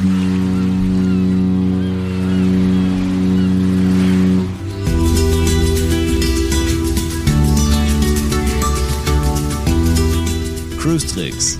Cruise Tricks,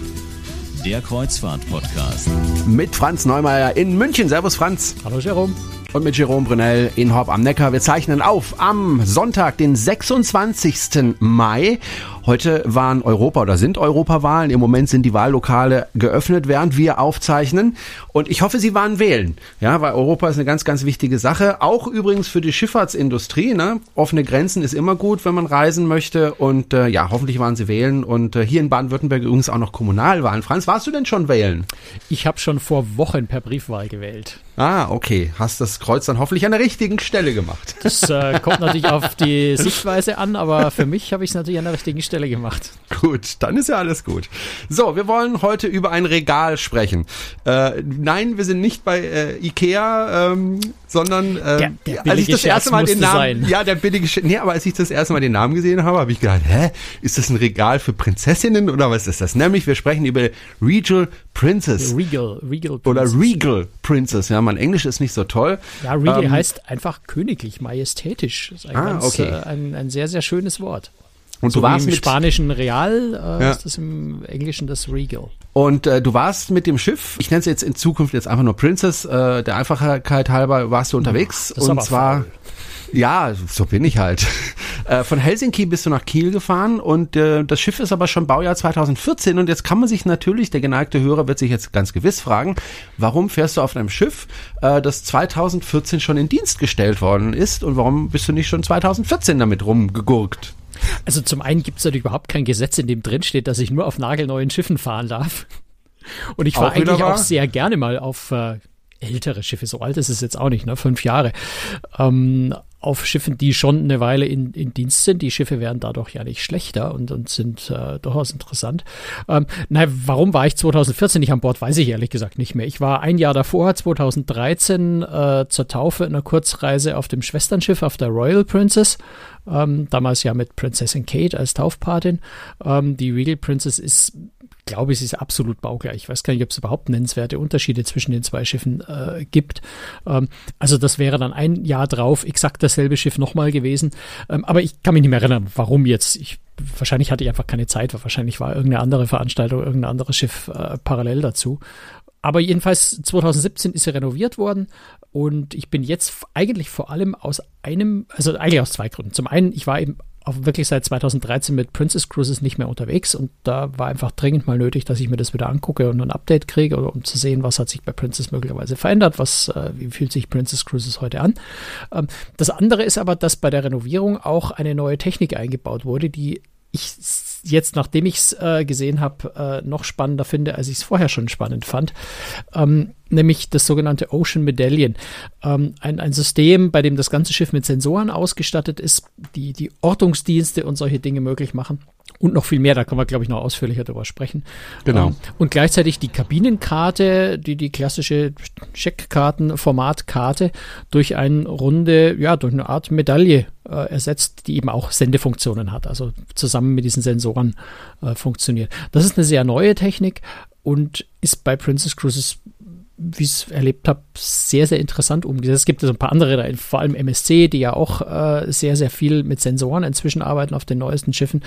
der Kreuzfahrt-Podcast. Mit Franz Neumeier in München. Servus Franz. Hallo Jerome. Und mit Jerome Brunel in Horb am Neckar. Wir zeichnen auf am Sonntag, den 26. Mai. Heute waren Europa oder sind Europawahlen. Im Moment sind die Wahllokale geöffnet, während wir aufzeichnen. Und ich hoffe, Sie waren wählen. Ja, weil Europa ist eine ganz, ganz wichtige Sache. Auch übrigens für die Schifffahrtsindustrie. Ne? Offene Grenzen ist immer gut, wenn man reisen möchte. Und äh, ja, hoffentlich waren Sie wählen. Und äh, hier in Baden-Württemberg übrigens auch noch Kommunalwahlen. Franz, warst du denn schon wählen? Ich habe schon vor Wochen per Briefwahl gewählt. Ah, okay. Hast das Kreuz dann hoffentlich an der richtigen Stelle gemacht. Das äh, kommt natürlich auf die Sichtweise an, aber für mich habe ich es natürlich an der richtigen Stelle gemacht. Gut, dann ist ja alles gut. So, wir wollen heute über ein Regal sprechen. Äh, nein, wir sind nicht bei äh, Ikea, ähm, sondern äh, Der- der als ich das erste Mal den Namen, sein. ja, der billige, Sch- nee, aber als ich das erste Mal den Namen gesehen habe, habe ich gedacht, hä, ist das ein Regal für Prinzessinnen oder was ist das? Nämlich, wir sprechen über Regal Princess Regal, Regal. oder Princess. Regal Princess. Ja, mein Englisch ist nicht so toll. Ja, Regal Ähm, heißt einfach königlich, majestätisch. Das ist ein, Ah, ganz, okay. äh, ein, ein sehr, sehr schönes Wort. Und So du warst im mit Spanischen Real äh, Ja. ist das im Englischen das Regal. Und äh, du warst mit dem Schiff, ich nenne es jetzt in Zukunft jetzt einfach nur Princess, äh, der Einfachheit halber warst du unterwegs. ist und zwar, faul. ja, so bin ich halt. Äh, von Helsinki bist du nach Kiel gefahren und äh, das Schiff ist aber schon Baujahr 2014 und jetzt kann man sich natürlich, der geneigte Hörer wird sich jetzt ganz gewiss fragen, warum fährst du auf einem Schiff, äh, das 2014 schon in Dienst gestellt worden ist und warum bist du nicht schon 2014 damit rumgegurkt? Also zum einen gibt es natürlich überhaupt kein Gesetz, in dem drin steht, dass ich nur auf nagelneuen Schiffen fahren darf. Und ich fahre eigentlich auch sehr gerne mal auf äh, ältere Schiffe, so alt ist es jetzt auch nicht, ne? fünf Jahre, ähm, auf Schiffen, die schon eine Weile in, in Dienst sind. Die Schiffe werden dadurch ja nicht schlechter und, und sind äh, durchaus interessant. Ähm, na, warum war ich 2014 nicht an Bord, weiß ich ehrlich gesagt nicht mehr. Ich war ein Jahr davor, 2013, äh, zur Taufe in einer Kurzreise auf dem Schwesternschiff, auf der Royal Princess. Ähm, damals ja mit Prinzessin Kate als Taufpatin. Ähm, die Regal Princess ist glaube, sie ist absolut baugleich. Ich weiß gar nicht, ob es überhaupt nennenswerte Unterschiede zwischen den zwei Schiffen äh, gibt. Ähm, also das wäre dann ein Jahr drauf exakt dasselbe Schiff nochmal gewesen. Ähm, aber ich kann mich nicht mehr erinnern, warum jetzt. Ich, wahrscheinlich hatte ich einfach keine Zeit, weil wahrscheinlich war irgendeine andere Veranstaltung, irgendein anderes Schiff äh, parallel dazu. Aber jedenfalls 2017 ist sie renoviert worden und ich bin jetzt eigentlich vor allem aus einem, also eigentlich aus zwei Gründen. Zum einen, ich war eben auch wirklich seit 2013 mit Princess Cruises nicht mehr unterwegs und da war einfach dringend mal nötig, dass ich mir das wieder angucke und ein Update kriege, um zu sehen, was hat sich bei Princess möglicherweise verändert, was, äh, wie fühlt sich Princess Cruises heute an. Ähm, das andere ist aber, dass bei der Renovierung auch eine neue Technik eingebaut wurde, die ich jetzt, nachdem ich es äh, gesehen habe, äh, noch spannender finde, als ich es vorher schon spannend fand. Ähm, nämlich das sogenannte Ocean Medallion. Ähm, ein, ein System, bei dem das ganze Schiff mit Sensoren ausgestattet ist, die die Ortungsdienste und solche Dinge möglich machen. Und noch viel mehr, da können wir, glaube ich, noch ausführlicher drüber sprechen. Genau. Ähm, und gleichzeitig die Kabinenkarte, die, die klassische Checkkarten-Formatkarte durch eine runde, ja, durch eine Art Medaille äh, ersetzt, die eben auch Sendefunktionen hat, also zusammen mit diesen Sensoren äh, funktioniert. Das ist eine sehr neue Technik und ist bei Princess Cruises wie ich es erlebt habe, sehr, sehr interessant umgesetzt. Es gibt so ein paar andere, da, vor allem MSC, die ja auch äh, sehr, sehr viel mit Sensoren inzwischen arbeiten auf den neuesten Schiffen.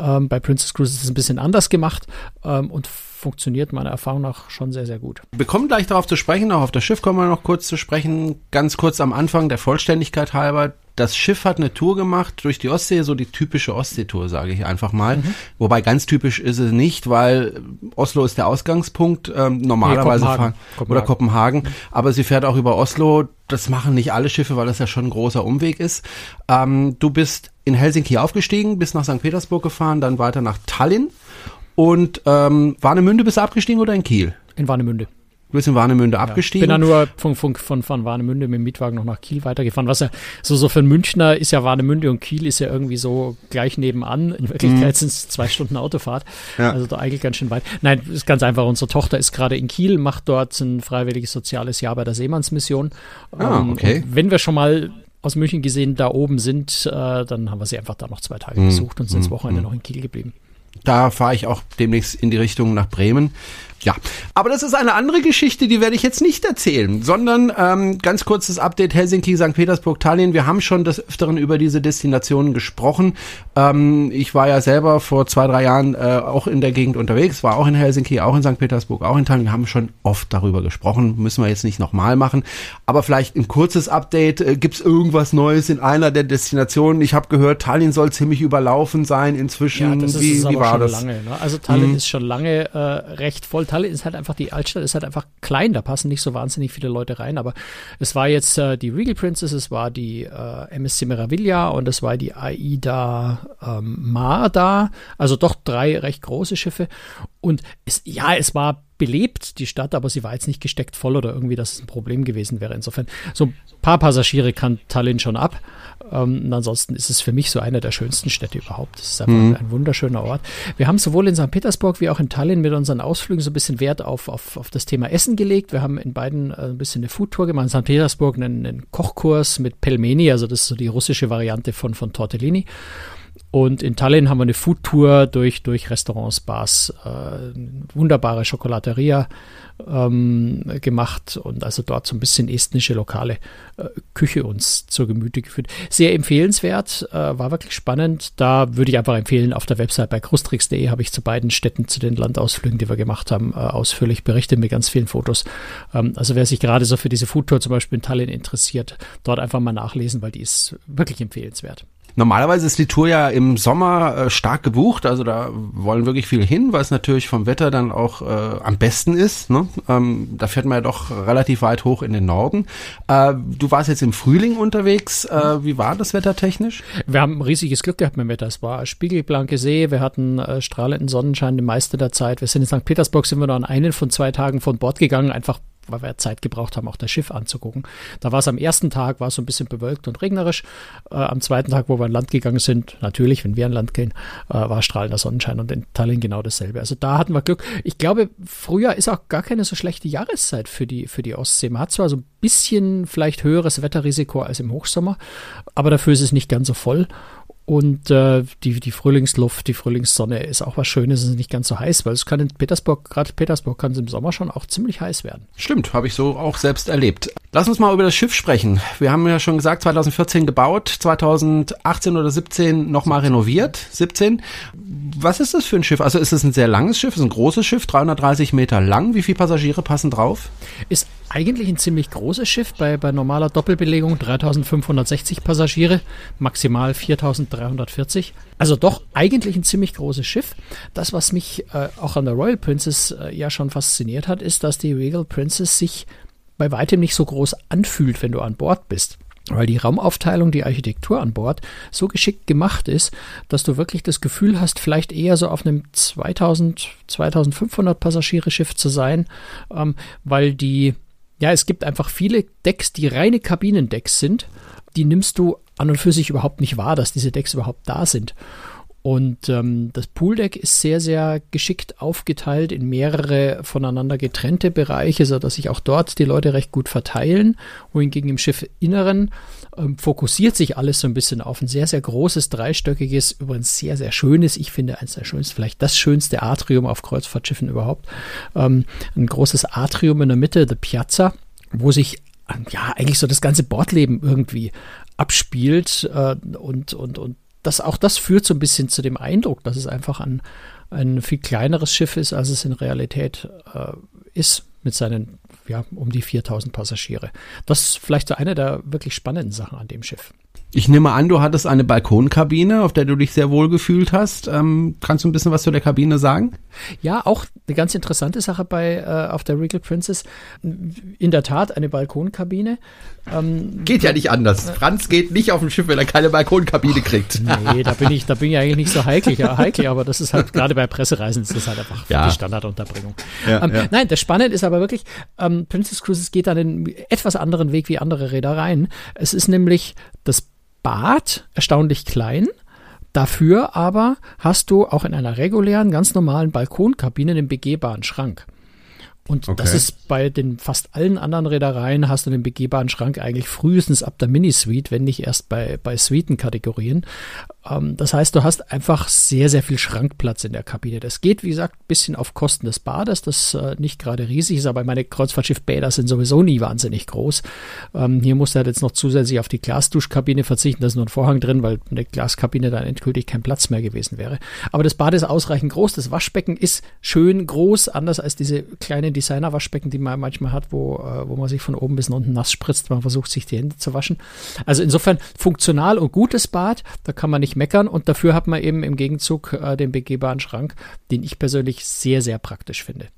Ähm, bei Princess Cruise ist es ein bisschen anders gemacht ähm, und funktioniert meiner Erfahrung nach schon sehr, sehr gut. Wir kommen gleich darauf zu sprechen, auch auf das Schiff kommen wir noch kurz zu sprechen. Ganz kurz am Anfang, der Vollständigkeit halber. Das Schiff hat eine Tour gemacht durch die Ostsee, so die typische Ostseetour, sage ich einfach mal. Wobei ganz typisch ist es nicht, weil Oslo ist der Ausgangspunkt, ähm, normalerweise Nee, Kopenhagen. fahren oder Kopenhagen, aber sie fährt auch über Oslo. Das machen nicht alle Schiffe, weil das ja schon ein großer Umweg ist. Ähm, du bist in Helsinki aufgestiegen, bist nach St. Petersburg gefahren, dann weiter nach Tallinn und ähm, Warnemünde bist du abgestiegen oder in Kiel? In Warnemünde. Du bist in Warnemünde Ich abgestiegen. bin dann nur von, von, von, von Warnemünde mit dem Mietwagen noch nach Kiel weitergefahren. Was ja so, so für einen Münchner ist ja Warnemünde und Kiel ist ja irgendwie so gleich nebenan. In Wirklichkeit sind es zwei Stunden Autofahrt. Mhm. Ja. Also da eigentlich ganz schön weit. Nein, ist ganz einfach. Unsere Tochter ist gerade in Kiel, macht dort ein freiwilliges soziales Jahr bei der Seemannsmission. Ah, Ähm, okay. und wenn wir schon mal aus München gesehen da oben sind, äh, dann haben wir sie einfach da noch zwei Mhm. Tage besucht und sind das Wochenende noch in Kiel geblieben. Da fahre ich auch demnächst in die Richtung nach Bremen. Ja, aber das ist eine andere Geschichte, die werde ich jetzt nicht erzählen, sondern ähm, ganz kurzes Update Helsinki, St. Petersburg, Tallinn. Wir haben schon des Öfteren über diese Destinationen gesprochen. Ähm, ich war ja selber vor zwei, drei Jahren äh, auch in der Gegend unterwegs, war auch in Helsinki, auch in St. Petersburg, auch in Tallinn. Wir haben schon oft darüber gesprochen, müssen wir jetzt nicht nochmal machen. Aber vielleicht ein kurzes Update. Äh, Gibt es irgendwas Neues in einer der Destinationen? Ich habe gehört, Tallinn soll ziemlich überlaufen sein inzwischen. Ja, das ist wie, es wie aber war schon das? lange. Ne? Also Tallinn Mhm. ist schon lange äh, recht voll. Tallinn ist halt einfach, die Altstadt ist halt einfach klein, da passen nicht so wahnsinnig viele Leute rein, aber es war jetzt äh, die Regal Princess, es war die äh, MSC Meraviglia und es war die AIDA ähm, Mar da, also doch drei recht große Schiffe. Und es, ja, es war belebt, die Stadt, aber sie war jetzt nicht gesteckt voll oder irgendwie, dass es ein Problem gewesen wäre. Insofern, so ein paar Passagiere kann Tallinn schon ab. Ähm, und ansonsten ist es für mich so eine der schönsten Städte überhaupt. Es ist einfach Mhm. ein wunderschöner Ort. Wir haben sowohl in St. Petersburg wie auch in Tallinn mit unseren Ausflügen so ein bisschen Wert auf, auf, auf das Thema Essen gelegt. Wir haben in beiden äh, ein bisschen eine Foodtour gemacht. In St. Petersburg einen, einen Kochkurs mit Pelmeni, also das ist so die russische Variante von, von Tortellini. Und in Tallinn haben wir eine Foodtour durch, durch Restaurants, Bars, äh, wunderbare Schokolateria ähm, gemacht und also dort so ein bisschen estnische lokale äh, Küche uns zur Gemüte geführt. Sehr empfehlenswert, äh, war wirklich spannend. Da würde ich einfach empfehlen, auf der Website bei krustrix.de habe ich zu beiden Städten, zu den Landausflügen, die wir gemacht haben, äh, ausführlich berichtet mit ganz vielen Fotos. Ähm, also wer sich gerade so für diese Foodtour zum Beispiel in Tallinn interessiert, dort einfach mal nachlesen, weil die ist wirklich empfehlenswert. Normalerweise ist die Tour ja im Sommer äh, stark gebucht, also da wollen wirklich viel hin, weil es natürlich vom Wetter dann auch äh, am besten ist. Ne? Ähm, da fährt man ja doch relativ weit hoch in den Norden. Äh, du warst jetzt im Frühling unterwegs. Äh, wie war das Wetter technisch? Wir haben riesiges Glück gehabt mit dem Wetter. Es war spiegelblanke See, wir hatten äh, strahlenden Sonnenschein die meiste der Zeit. Wir sind in St. Petersburg, sind wir noch an einen von zwei Tagen von Bord gegangen, einfach weil wir Zeit gebraucht haben, auch das Schiff anzugucken. Da war es am ersten Tag, war es so ein bisschen bewölkt und regnerisch. Äh, am zweiten Tag, wo wir an Land gegangen sind, natürlich, wenn wir an Land gehen, äh, war strahlender Sonnenschein und in Tallinn genau dasselbe. Also da hatten wir Glück. Ich glaube, Frühjahr ist auch gar keine so schlechte Jahreszeit für die, für die Ostsee. Man hat zwar so ein bisschen vielleicht höheres Wetterrisiko als im Hochsommer, aber dafür ist es nicht ganz so voll. Und äh, die, die Frühlingsluft, die Frühlingssonne ist auch was Schönes, es ist nicht ganz so heiß, weil es kann in Petersburg, gerade Petersburg kann es im Sommer schon auch ziemlich heiß werden. Stimmt, habe ich so auch selbst erlebt. Lass uns mal über das Schiff sprechen. Wir haben ja schon gesagt, 2014 gebaut, 2018 oder 17 nochmal renoviert, 17. Was ist das für ein Schiff? Also ist es ein sehr langes Schiff, ist ein großes Schiff, 330 Meter lang. Wie viele Passagiere passen drauf? Ist eigentlich ein ziemlich großes Schiff bei, bei normaler Doppelbelegung, 3560 Passagiere, maximal 4340. Also doch eigentlich ein ziemlich großes Schiff. Das, was mich äh, auch an der Royal Princess äh, ja schon fasziniert hat, ist, dass die Regal Princess sich bei weitem nicht so groß anfühlt, wenn du an Bord bist. Weil die Raumaufteilung, die Architektur an Bord so geschickt gemacht ist, dass du wirklich das Gefühl hast, vielleicht eher so auf einem 2000, 2500 Passagiere Schiff zu sein, ähm, weil die, ja, es gibt einfach viele Decks, die reine Kabinendecks sind. Die nimmst du an und für sich überhaupt nicht wahr, dass diese Decks überhaupt da sind. Und ähm, das Pooldeck ist sehr, sehr geschickt aufgeteilt in mehrere voneinander getrennte Bereiche, sodass sich auch dort die Leute recht gut verteilen. Wohingegen im Schiffinneren ähm, fokussiert sich alles so ein bisschen auf ein sehr, sehr großes, dreistöckiges, übrigens sehr, sehr schönes, ich finde eines der schönsten, vielleicht das schönste Atrium auf Kreuzfahrtschiffen überhaupt. Ähm, ein großes Atrium in der Mitte, the Piazza, wo sich ja eigentlich so das ganze Bordleben irgendwie abspielt äh, und, und, und das, auch das führt so ein bisschen zu dem Eindruck, dass es einfach ein, ein viel kleineres Schiff ist, als es in Realität äh, ist, mit seinen ja, um die 4000 Passagiere. Das ist vielleicht so eine der wirklich spannenden Sachen an dem Schiff. Ich nehme an, du hattest eine Balkonkabine, auf der du dich sehr wohl gefühlt hast. Ähm, kannst du ein bisschen was zu der Kabine sagen? Ja, auch eine ganz interessante Sache bei äh, auf der Regal Princess. In der Tat eine Balkonkabine. Ähm, geht ja nicht anders. Franz geht nicht auf dem Schiff, wenn er keine Balkonkabine kriegt. Nee, da bin ich, da bin ich eigentlich nicht so heikel, ja, heikel, aber das ist halt gerade bei Pressereisen ist das halt einfach ja. die Standardunterbringung. Ja, ähm, ja. Nein, das Spannende ist aber wirklich, ähm, Princess Cruises geht dann einen etwas anderen Weg wie andere Reedereien. Es ist nämlich das Bad erstaunlich klein. Dafür aber hast du auch in einer regulären, ganz normalen Balkonkabine einen begehbaren Schrank. Und okay. das ist bei den fast allen anderen Reedereien hast du den begehbaren Schrank eigentlich frühestens ab der Mini-Suite, wenn nicht erst bei, bei Suiten-Kategorien. Ähm, das heißt, du hast einfach sehr, sehr viel Schrankplatz in der Kabine. Das geht, wie gesagt, ein bisschen auf Kosten des Bades, das äh, nicht gerade riesig ist, aber meine Kreuzfahrtschiff-Bäder sind sowieso nie wahnsinnig groß. Ähm, hier musst du halt jetzt noch zusätzlich auf die Glasduschkabine verzichten, da ist nur ein Vorhang drin, weil eine Glaskabine dann endgültig kein Platz mehr gewesen wäre. Aber das Bad ist ausreichend groß, das Waschbecken ist schön groß, anders als diese kleinen Designer-Waschbecken, die man manchmal hat, wo, äh, wo man sich von oben bis unten nass spritzt, man versucht sich die Hände zu waschen. Also insofern funktional und gutes Bad, da kann man nicht meckern und dafür hat man eben im Gegenzug äh, den begehbaren Schrank, den ich persönlich sehr, sehr praktisch finde.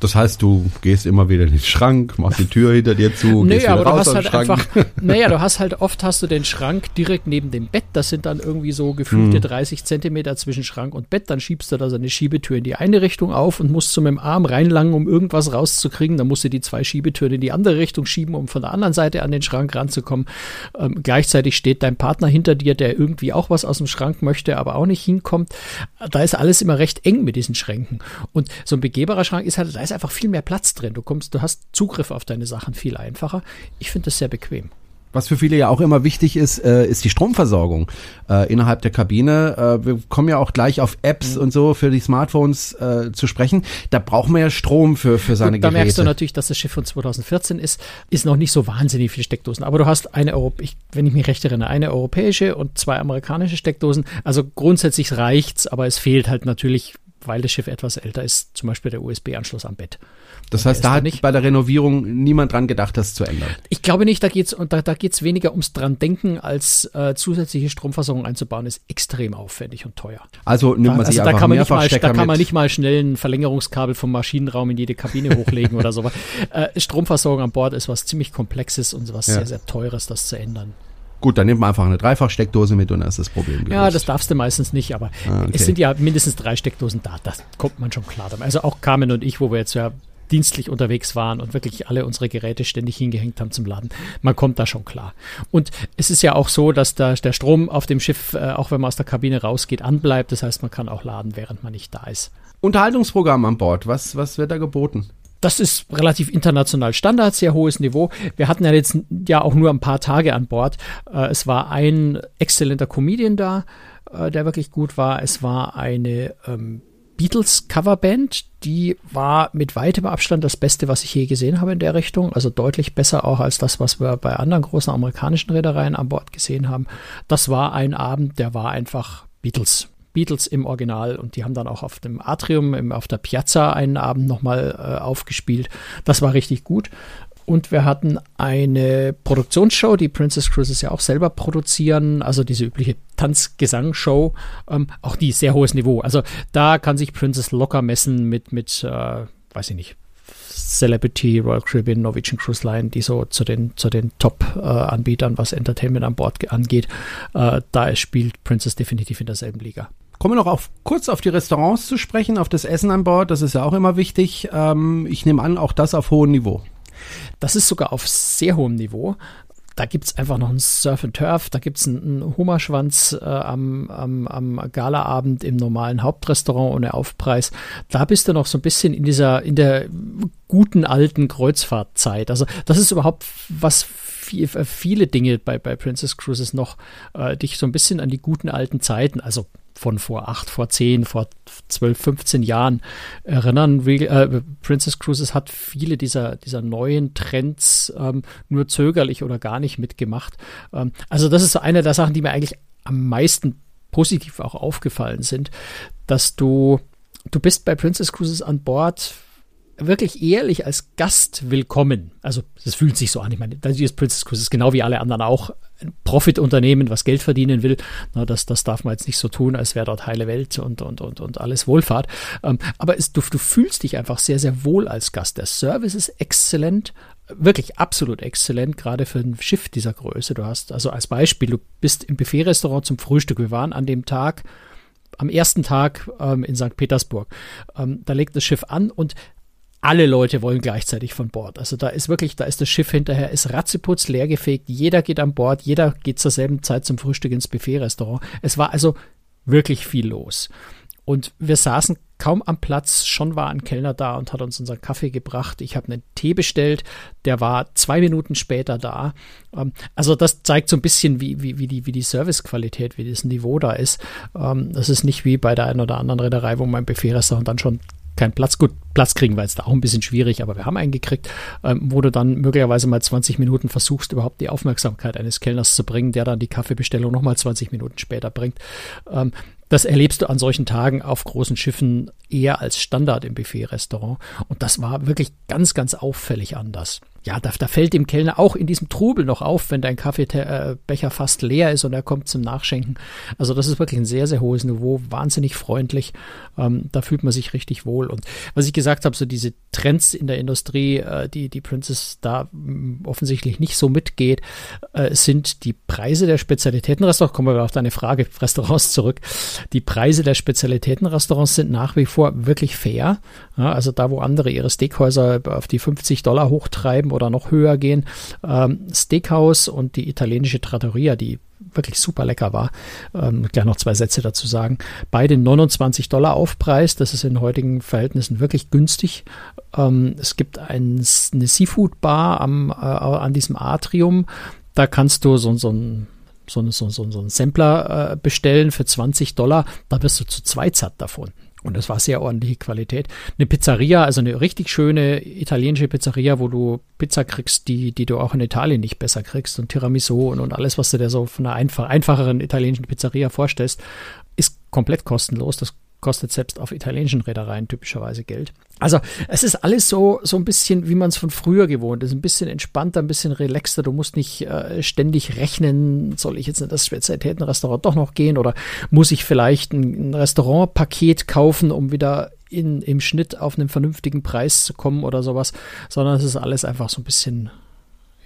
Das heißt, du gehst immer wieder in den Schrank, machst die Tür hinter dir zu, naja, gehst wieder aber raus du hast halt Schrank. einfach, naja, du hast halt oft hast du den Schrank direkt neben dem Bett. Das sind dann irgendwie so gefühlte hm. 30 Zentimeter zwischen Schrank und Bett. Dann schiebst du da so eine Schiebetür in die eine Richtung auf und musst so mit dem Arm reinlangen, um irgendwas rauszukriegen. Dann musst du die zwei Schiebetüren in die andere Richtung schieben, um von der anderen Seite an den Schrank ranzukommen. Ähm, gleichzeitig steht dein Partner hinter dir, der irgendwie auch was aus dem Schrank möchte, aber auch nicht hinkommt. Da ist alles immer recht eng mit diesen Schränken. Und so ein begehbarer Schrank ist halt, da ist einfach viel mehr Platz drin. Du kommst, du hast Zugriff auf deine Sachen viel einfacher. Ich finde das sehr bequem. Was für viele ja auch immer wichtig ist, äh, ist die Stromversorgung äh, innerhalb der Kabine. Äh, wir kommen ja auch gleich auf Apps mhm. und so für die Smartphones äh, zu sprechen. Da braucht man ja Strom für, für seine Gut, da Geräte. Da merkst du natürlich, dass das Schiff von 2014 ist, ist noch nicht so wahnsinnig viele Steckdosen. Aber du hast eine, Europ ich, wenn ich mich recht erinnere, eine europäische und zwei amerikanische Steckdosen. Also grundsätzlich reicht's, aber es fehlt halt natürlich weil das Schiff etwas älter ist, zum Beispiel der USB-Anschluss am Bett. Das heißt, da hat nicht. bei der Renovierung niemand dran gedacht, das zu ändern. Ich glaube nicht, da geht's und da, da geht's weniger ums dran denken, als äh, zusätzliche Stromversorgung einzubauen, ist extrem aufwendig und teuer. Also nimmt man da, sich also einfach da kann man nicht mal, Da kann man nicht mal schnell ein Verlängerungskabel vom Maschinenraum in jede Kabine hochlegen oder sowas. Äh, Stromversorgung an Bord ist was ziemlich Komplexes und was ja. sehr, sehr Teures, das zu ändern. Gut, dann nimmt man einfach eine Dreifachsteckdose mit und dann ist das Problem gelöst. Ja, das darfst du meistens nicht, aber ah, okay. es sind ja mindestens drei Steckdosen da. Das kommt man schon klar damit. Also auch Carmen und ich, wo wir jetzt ja dienstlich unterwegs waren und wirklich alle unsere Geräte ständig hingehängt haben zum Laden. Man kommt da schon klar. Und es ist ja auch so, dass da der Strom auf dem Schiff, äh, auch wenn man aus der Kabine rausgeht, anbleibt. Das heißt, man kann auch laden, während man nicht da ist. Unterhaltungsprogramm an Bord, was, was wird da geboten? Das ist relativ international Standard, sehr hohes Niveau. Wir hatten ja jetzt ja auch nur ein paar Tage an Bord. Äh, es war ein exzellenter Comedian da, äh, der wirklich gut war. Es war eine ähm, Beatles Coverband, die war mit weitem Abstand das Beste, was ich je gesehen habe in der Richtung. Also deutlich besser auch als das, was wir bei anderen großen amerikanischen Reedereien an Bord gesehen haben. Das war ein Abend, der war einfach Beatles. Beatles im Original und die haben dann auch auf dem Atrium, im, auf der Piazza einen Abend nochmal äh, aufgespielt. Das war richtig gut. Und wir hatten eine Produktionsshow, die Princess Cruises ja auch selber produzieren, also diese übliche Tanzgesangsshow, ähm, auch die sehr hohes Niveau. Also da kann sich Princess locker messen mit, mit äh, weiß ich nicht, Celebrity, Royal Caribbean, Norwegian Cruise Line, die so zu den, zu den Top-Anbietern, äh, was Entertainment an Bord angeht. Äh, da spielt Princess definitiv in derselben Liga. Kommen wir noch auf, kurz auf die Restaurants zu sprechen, auf das Essen an Bord. Das ist ja auch immer wichtig. Ähm, ich nehme an, auch das auf hohem Niveau. Das ist sogar auf sehr hohem Niveau. Da gibt es einfach noch ein Surf and Turf, da gibt es einen, einen Hummerschwanz äh, am, am, am Galaabend im normalen Hauptrestaurant ohne Aufpreis. Da bist du noch so ein bisschen in dieser, in der guten alten Kreuzfahrtzeit. Also das ist überhaupt was viele Dinge bei, bei Princess Cruises noch äh, dich so ein bisschen an die guten alten Zeiten, also von vor acht, vor zehn, vor zwölf, 15 Jahren erinnern. Äh, Princess Cruises hat viele dieser, dieser neuen Trends ähm, nur zögerlich oder gar nicht mitgemacht. Ähm, also das ist so eine der Sachen, die mir eigentlich am meisten positiv auch aufgefallen sind, dass du, du bist bei Princess Cruises an Bord wirklich ehrlich als Gast willkommen. Also das fühlt sich so an. Ich meine, das ist Princess Cruises genau wie alle anderen auch ein Profitunternehmen, was Geld verdienen will. Na, das, das darf man jetzt nicht so tun, als wäre dort heile Welt und, und, und, und alles Wohlfahrt. Ähm, aber es, du, du fühlst dich einfach sehr, sehr wohl als Gast. Der Service ist exzellent wirklich absolut exzellent, gerade für ein Schiff dieser Größe. Du hast also als Beispiel, du bist im Buffet-Restaurant zum Frühstück. Wir waren an dem Tag, am ersten Tag ähm, in St. Petersburg. Ähm, da legt das Schiff an und alle Leute wollen gleichzeitig von Bord. Also da ist wirklich, da ist das Schiff hinterher, ist ratzeputz leergefegt, jeder geht an Bord, jeder geht zur selben Zeit zum Frühstück ins Buffet-Restaurant. Es war also wirklich viel los. Und wir saßen kaum am Platz, schon war ein Kellner da und hat uns unseren Kaffee gebracht. Ich habe einen Tee bestellt, der war zwei Minuten später da. Ähm, also das zeigt so ein bisschen, wie, wie, wie die, wie die Servicequalität, wie das Niveau da ist. Ähm, das ist nicht wie bei der einen oder anderen Reederei, wo mein Buffet-Restaurant dann schon keinen Platz. Gut, Platz kriegen wir jetzt da auch ein bisschen schwierig, aber wir haben einen gekriegt, ähm, wo du dann möglicherweise mal 20 Minuten versuchst, überhaupt die Aufmerksamkeit eines Kellners zu bringen, der dann die Kaffeebestellung nochmal 20 Minuten später bringt. Ähm, das erlebst du an solchen Tagen auf großen Schiffen eher als Standard im Buffet-Restaurant. Und das war wirklich ganz, ganz auffällig anders ja, da, da fällt dem Kellner auch in diesem Trubel noch auf, wenn dein Kaffeebecher fast leer ist und er kommt zum Nachschenken. Also das ist wirklich ein sehr, sehr hohes Niveau, wahnsinnig freundlich. Ähm, da fühlt man sich richtig wohl. Und was ich gesagt habe, so diese Trends in der Industrie, äh, die die Princess da mm, offensichtlich nicht so mitgeht, äh, sind die Preise der Spezialitätenrestaurants. Kommen wir auf deine Frage Restaurants zurück. Die Preise der Spezialitätenrestaurants sind nach wie vor wirklich fair. Ja, also da, wo andere ihre Steakhäuser auf die 50 Dollar hochtreiben, oder noch höher gehen. Ähm, Steakhouse und die italienische Trattoria, die wirklich super lecker war. Ähm, gleich noch zwei Sätze dazu sagen. Beide 29 Dollar Aufpreis. Das ist in heutigen Verhältnissen wirklich günstig. Ähm, es gibt ein, eine Seafood Bar äh, an diesem Atrium. Da kannst du so, so ein so, so, so, so einen Sampler äh, bestellen für 20 Dollar. Da wirst du zu zweit satt davon. Und das war sehr ordentliche Qualität. Eine Pizzeria, also eine richtig schöne italienische Pizzeria, wo du Pizza kriegst, die, die du auch in Italien nicht besser kriegst und Tiramisu und, und alles, was du dir so von einer einfach, einfacheren italienischen Pizzeria vorstellst, ist komplett kostenlos. Das kostet selbst auf italienischen Reedereien typischerweise Geld. Also es ist alles so, so ein bisschen, wie man es von früher gewohnt ist. Ein bisschen entspannter, ein bisschen relaxter. Du musst nicht äh, ständig rechnen, soll ich jetzt in das Spezialitätenrestaurant doch noch gehen oder muss ich vielleicht ein, ein Restaurantpaket kaufen, um wieder in, im Schnitt auf einen vernünftigen Preis zu kommen oder sowas, sondern es ist alles einfach so ein bisschen,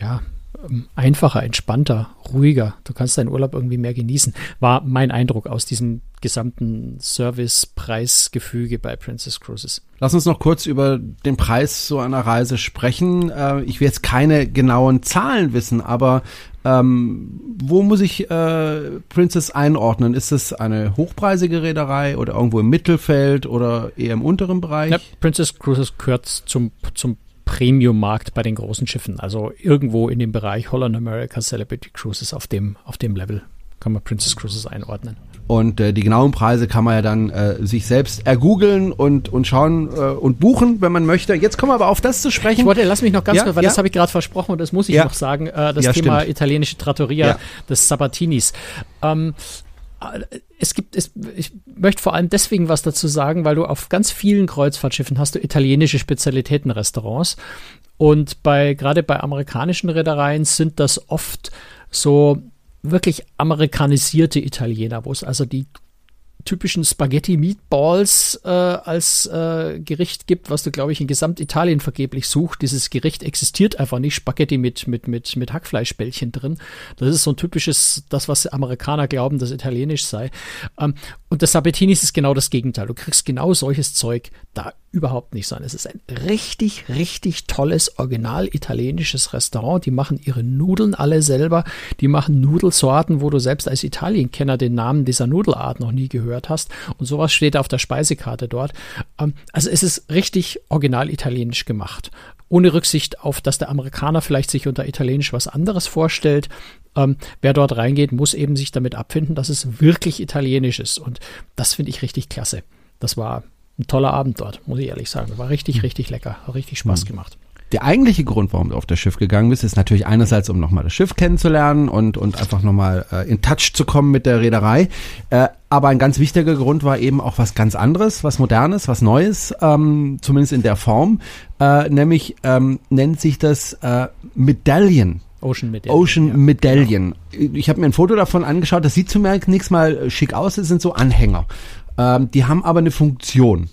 ja, ähm, einfacher, entspannter, ruhiger. Du kannst deinen Urlaub irgendwie mehr genießen. War mein Eindruck aus diesem gesamten Service-Preisgefüge bei Princess Cruises. Lass uns noch kurz über den Preis so einer Reise sprechen. Äh, ich will jetzt keine genauen Zahlen wissen, aber ähm, wo muss ich äh, Princess einordnen? Ist es eine hochpreisige Reederei oder irgendwo im Mittelfeld oder eher im unteren Bereich? Ja, Princess Cruises gehört zum, zum Premium-Markt bei den großen Schiffen. Also irgendwo in dem Bereich Holland America Celebrity Cruises auf dem, auf dem Level kann man Princess Cruises einordnen. Und äh, die genauen Preise kann man ja dann äh, sich selbst ergoogeln und, und schauen äh, und buchen, wenn man möchte. Jetzt kommen wir aber auf das zu sprechen. Ich wollte, lass mich noch ganz ja, kurz, weil ja. das habe ich gerade versprochen und das muss ich ja. noch sagen, äh, das Thema stimmt. italienische Trattoria des Sabatinis. Ähm, es gibt, es, ich möchte vor allem deswegen was dazu sagen, weil du auf ganz vielen Kreuzfahrtschiffen hast du italienische Spezialitätenrestaurants. Und bei, gerade bei amerikanischen Reedereien sind das oft so wirklich amerikanisierte Italiener, wo es also die typischen Spaghetti Meatballs äh, als äh, Gericht gibt, was du, glaube ich, in Gesamtitalien vergeblich suchst. Dieses Gericht existiert einfach nicht. Spaghetti mit, mit, mit, mit Hackfleischbällchen drin. Das ist so ein typisches, das, was Amerikaner glauben, dass italienisch sei. Ähm, und das Sabatini ist genau das Gegenteil. Du kriegst genau solches Zeug da überhaupt nicht, sondern es ist ein richtig, richtig tolles, original italienisches Restaurant. Die machen ihre Nudeln alle selber. Die machen Nudelsorten, wo du selbst als Italienkenner den Namen dieser Nudelart noch nie gehört gehört hast. Und sowas steht auf der Speisekarte dort. Ähm, also es ist richtig original italienisch gemacht. Ohne Rücksicht auf, dass der Amerikaner vielleicht sich unter Italienisch was anderes vorstellt. Ähm, wer dort reingeht, muss eben sich damit abfinden, dass es wirklich italienisch ist. Und das finde ich richtig klasse. Das war ein toller Abend dort, muss ich ehrlich sagen. War richtig, hm. richtig lecker. Hat richtig Spaß mhm. gemacht. Der eigentliche Grund, warum du auf das Schiff gegangen bist, ist natürlich einerseits, um nochmal das Schiff kennenzulernen und, und einfach nochmal äh, in Touch zu kommen mit der Reederei. Äh, aber ein ganz wichtiger Grund war eben auch was ganz anderes, was Modernes, was Neues, ähm, zumindest in der Form. Äh, nämlich ähm, nennt sich das äh, Medaillen. Ocean Medallion. Ocean ja. Medallion. Ich habe mir ein Foto davon angeschaut. Das sieht zunächst mal schick aus. Das sind so Anhänger. Ähm, die haben aber eine Funktion.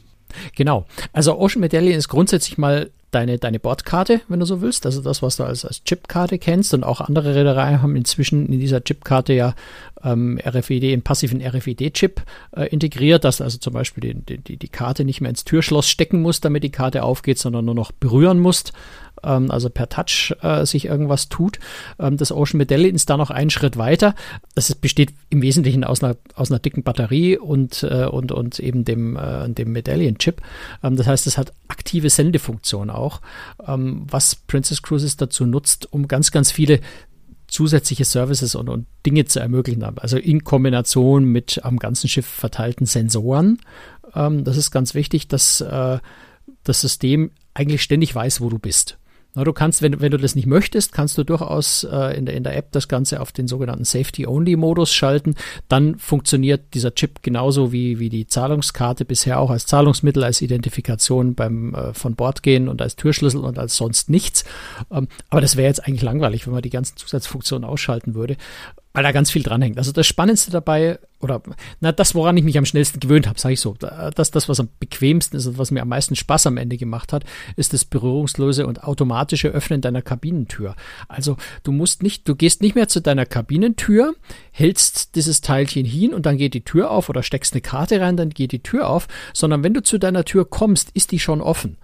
Genau. Also Ocean Medallion ist grundsätzlich mal deine, deine Bordkarte, wenn du so willst. Also das, was du als, als Chipkarte kennst. Und auch andere Reedereien haben inzwischen in dieser Chipkarte ja ähm, RFID, einen passiven RFID-Chip äh, integriert, dass also zum Beispiel die, die, die Karte nicht mehr ins Türschloss stecken muss, damit die Karte aufgeht, sondern nur noch berühren musst ähm, also per Touch äh, sich irgendwas tut. Ähm, das Ocean Medallion ist da noch einen Schritt weiter. Das besteht im Wesentlichen aus einer, aus einer dicken Batterie und, äh, und, und eben dem, äh, dem Medallion-Chip. Ähm, das heißt, es hat aktive Sendefunktion auch, ähm, was Princess Cruises dazu nutzt, um ganz, ganz viele zusätzliche Services und, und Dinge zu ermöglichen. Also in Kombination mit am ganzen Schiff verteilten Sensoren. Ähm, das ist ganz wichtig, dass äh, das System eigentlich ständig weiß, wo du bist. Na, du kannst, wenn, wenn du das nicht möchtest, kannst du durchaus äh, in, der, in der App das Ganze auf den sogenannten Safety-Only-Modus schalten. Dann funktioniert dieser Chip genauso wie, wie die Zahlungskarte bisher auch als Zahlungsmittel, als Identifikation beim äh, von Bord gehen und als Türschlüssel und als sonst nichts. Ähm, aber das wäre jetzt eigentlich langweilig, wenn man die ganzen Zusatzfunktionen ausschalten würde weil da ganz viel dranhängt. Also das Spannendste dabei, oder na, das, woran ich mich am schnellsten gewöhnt habe, sage ich so, das, das, was am bequemsten ist und was mir am meisten Spaß am Ende gemacht hat, ist das berührungslose und automatische Öffnen deiner Kabinentür. Also du musst nicht, du gehst nicht mehr zu deiner Kabinentür, hältst dieses Teilchen hin und dann geht die Tür auf oder steckst eine Karte rein, dann geht die Tür auf, sondern wenn du zu deiner Tür kommst, ist die schon offen.